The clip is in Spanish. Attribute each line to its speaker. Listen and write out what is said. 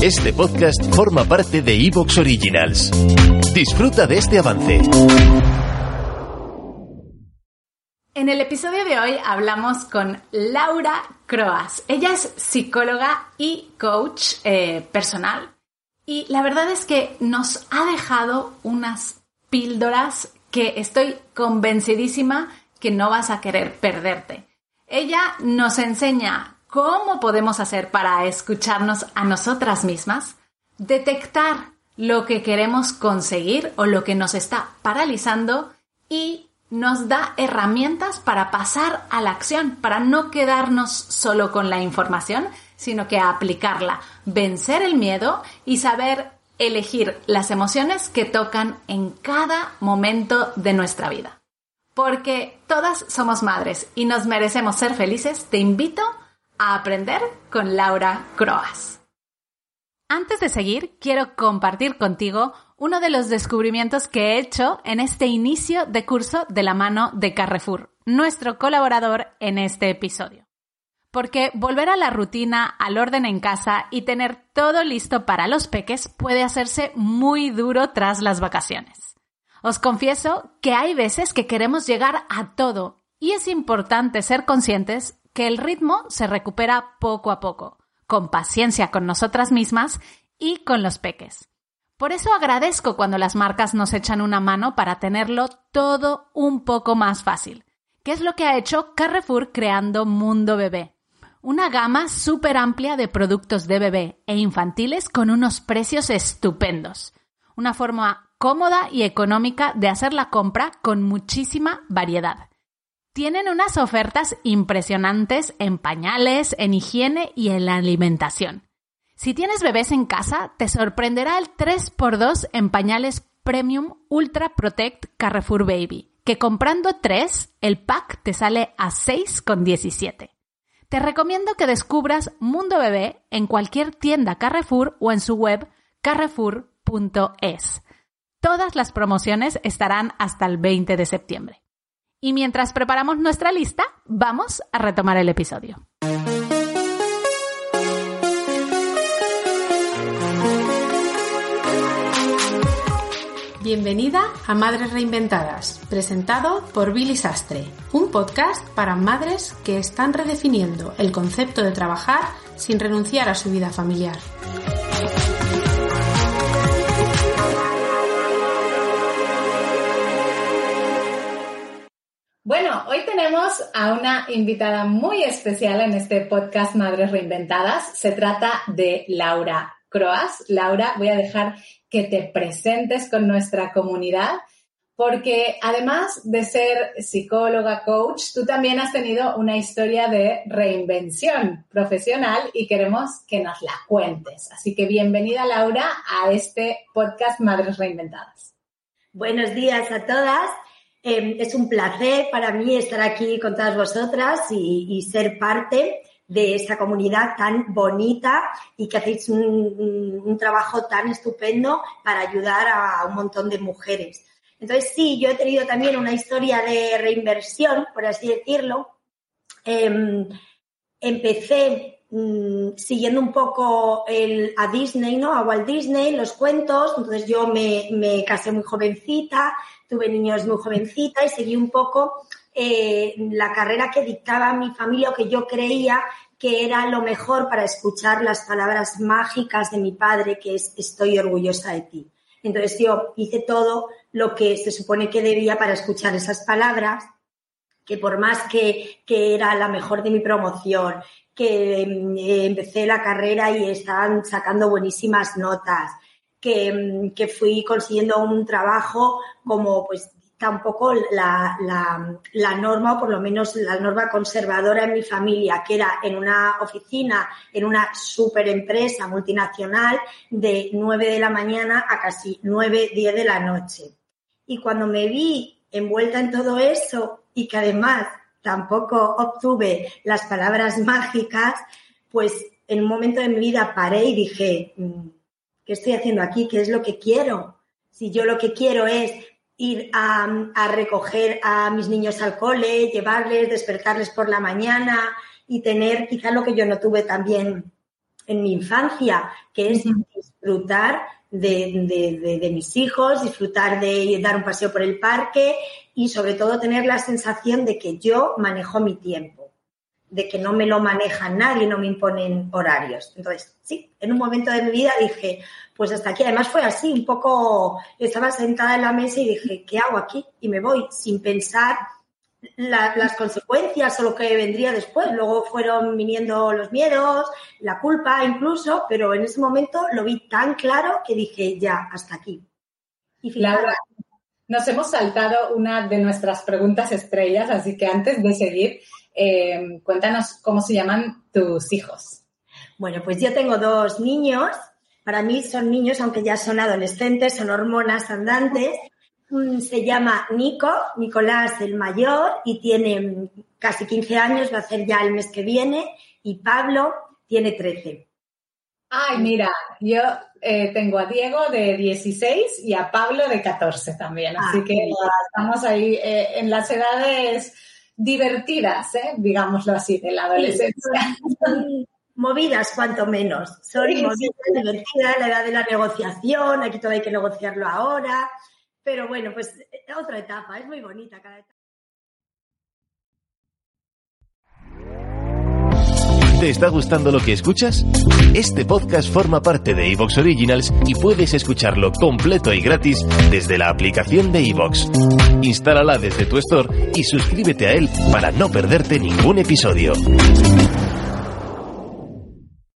Speaker 1: Este podcast forma parte de Evox Originals. Disfruta de este avance.
Speaker 2: En el episodio de hoy hablamos con Laura Croas. Ella es psicóloga y coach eh, personal. Y la verdad es que nos ha dejado unas píldoras que estoy convencidísima que no vas a querer perderte. Ella nos enseña cómo podemos hacer para escucharnos a nosotras mismas, detectar lo que queremos conseguir o lo que nos está paralizando y nos da herramientas para pasar a la acción, para no quedarnos solo con la información, sino que aplicarla, vencer el miedo y saber elegir las emociones que tocan en cada momento de nuestra vida. Porque todas somos madres y nos merecemos ser felices, te invito aprender con Laura Croas. Antes de seguir, quiero compartir contigo uno de los descubrimientos que he hecho en este inicio de curso de la mano de Carrefour, nuestro colaborador en este episodio. Porque volver a la rutina, al orden en casa y tener todo listo para los peques puede hacerse muy duro tras las vacaciones. Os confieso que hay veces que queremos llegar a todo y es importante ser conscientes que el ritmo se recupera poco a poco, con paciencia con nosotras mismas y con los peques. Por eso agradezco cuando las marcas nos echan una mano para tenerlo todo un poco más fácil, que es lo que ha hecho Carrefour creando Mundo Bebé. Una gama súper amplia de productos de bebé e infantiles con unos precios estupendos. Una forma cómoda y económica de hacer la compra con muchísima variedad. Tienen unas ofertas impresionantes en pañales, en higiene y en la alimentación. Si tienes bebés en casa, te sorprenderá el 3x2 en pañales Premium Ultra Protect Carrefour Baby, que comprando 3, el pack te sale a 6,17. Te recomiendo que descubras Mundo Bebé en cualquier tienda Carrefour o en su web carrefour.es. Todas las promociones estarán hasta el 20 de septiembre. Y mientras preparamos nuestra lista, vamos a retomar el episodio. Bienvenida a Madres Reinventadas, presentado por Billy Sastre, un podcast para madres que están redefiniendo el concepto de trabajar sin renunciar a su vida familiar. Tenemos a una invitada muy especial en este podcast Madres Reinventadas. Se trata de Laura Croas. Laura, voy a dejar que te presentes con nuestra comunidad porque además de ser psicóloga, coach, tú también has tenido una historia de reinvención profesional y queremos que nos la cuentes. Así que bienvenida Laura a este podcast Madres Reinventadas.
Speaker 3: Buenos días a todas. Em, es un placer para mí estar aquí con todas vosotras y, ser parte de esta comunidad tan bonita y que hacéis un, trabajo tan estupendo para ayudar a un montón de mujeres. Entonces, sí, yo he tenido también una historia de reinversión, por así decirlo. Em, empecé mm, siguiendo un poco a Disney, ¿no? A Walt Disney, los cuentos. Entonces yo me, me casé muy jovencita, tuve niños muy jovencita y seguí un poco eh, la carrera que dictaba mi familia o que yo creía que era lo mejor para escuchar las palabras mágicas de mi padre, que es estoy orgullosa de ti. Entonces yo hice todo lo que se supone que debía para escuchar esas palabras, que por más que, que era la mejor de mi promoción, que eh, empecé la carrera y estaban sacando buenísimas notas, que, que fui consiguiendo un trabajo como pues tampoco la, la, la, norma, o por lo menos la norma conservadora en mi familia, que era en una oficina, en una super empresa multinacional, de 9 de la mañana a casi 9, 10 de la noche. Y cuando me vi envuelta en todo eso y que además tampoco obtuve las palabras mágicas, pues en un momento de mi vida paré y dije, mm, ¿qué estoy haciendo aquí? ¿Qué es lo que quiero? Si yo lo que quiero es ir a, recoger a mis niños al cole, llevarles, despertarles por la mañana y tener quizá lo que yo no tuve también en mi infancia, que es disfrutar de, de, mis hijos, disfrutar de dar un paseo por el parque y sobre todo tener la sensación de que yo manejo mi tiempo, de que no me lo maneja nadie, no me imponen horarios. Entonces, sí, en un momento de mi vida dije, pues hasta aquí. Además fue así, un poco, estaba sentada en la mesa y dije, ¿qué hago aquí? Y me voy sin pensar las consecuencias o lo que vendría después. Luego fueron viniendo los miedos, la culpa incluso, pero en ese momento lo vi tan claro que dije, ya, hasta aquí.
Speaker 2: Y Laura, nos hemos saltado una de nuestras preguntas estrellas, así que antes de seguir, eh, cuéntanos cómo se llaman tus hijos.
Speaker 3: Bueno, pues yo tengo dos niños. Para mí son niños, aunque ya son adolescentes, son hormonas andantes. Mm, se llama Nico, Nicolás el mayor, y tiene casi 15 años, va a ser ya el mes que viene, y Pablo tiene 13.
Speaker 2: Ay, mira, yo eh, tengo a Diego de 16 y a Pablo de 14 también, ah, así que estamos ahí eh, en las edades divertidas, ¿eh? digámoslo así, de la adolescencia.
Speaker 3: movidas cuanto menos. Son movidas divertidas, la edad de la negociación, aquí todo hay que negociarlo ahora. Pero bueno, pues eh, otra etapa, es muy bonita cada etapa.
Speaker 1: ¿Te está gustando lo que escuchas? Este podcast forma parte de Evox Originals y puedes escucharlo completo y gratis desde la aplicación de Evox. Instálala desde tu store y suscríbete a él para no perderte ningún episodio.